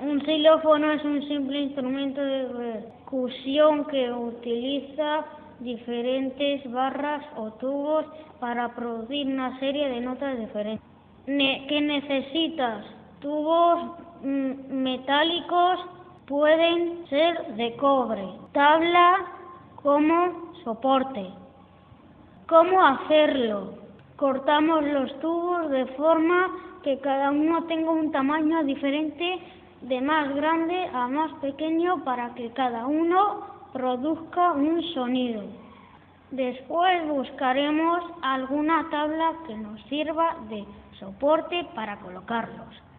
Un xilófono es un simple instrumento de percusión que utiliza diferentes barras o tubos para producir una serie de notas diferentes. ¿Qué necesitas? Tubos mm, metálicos pueden ser de cobre, tabla como soporte. ¿Cómo hacerlo? Cortamos los tubos de forma que cada uno tenga un tamaño diferente de más grande a más pequeño para que cada uno produzca un sonido. Después buscaremos alguna tabla que nos sirva de soporte para colocarlos.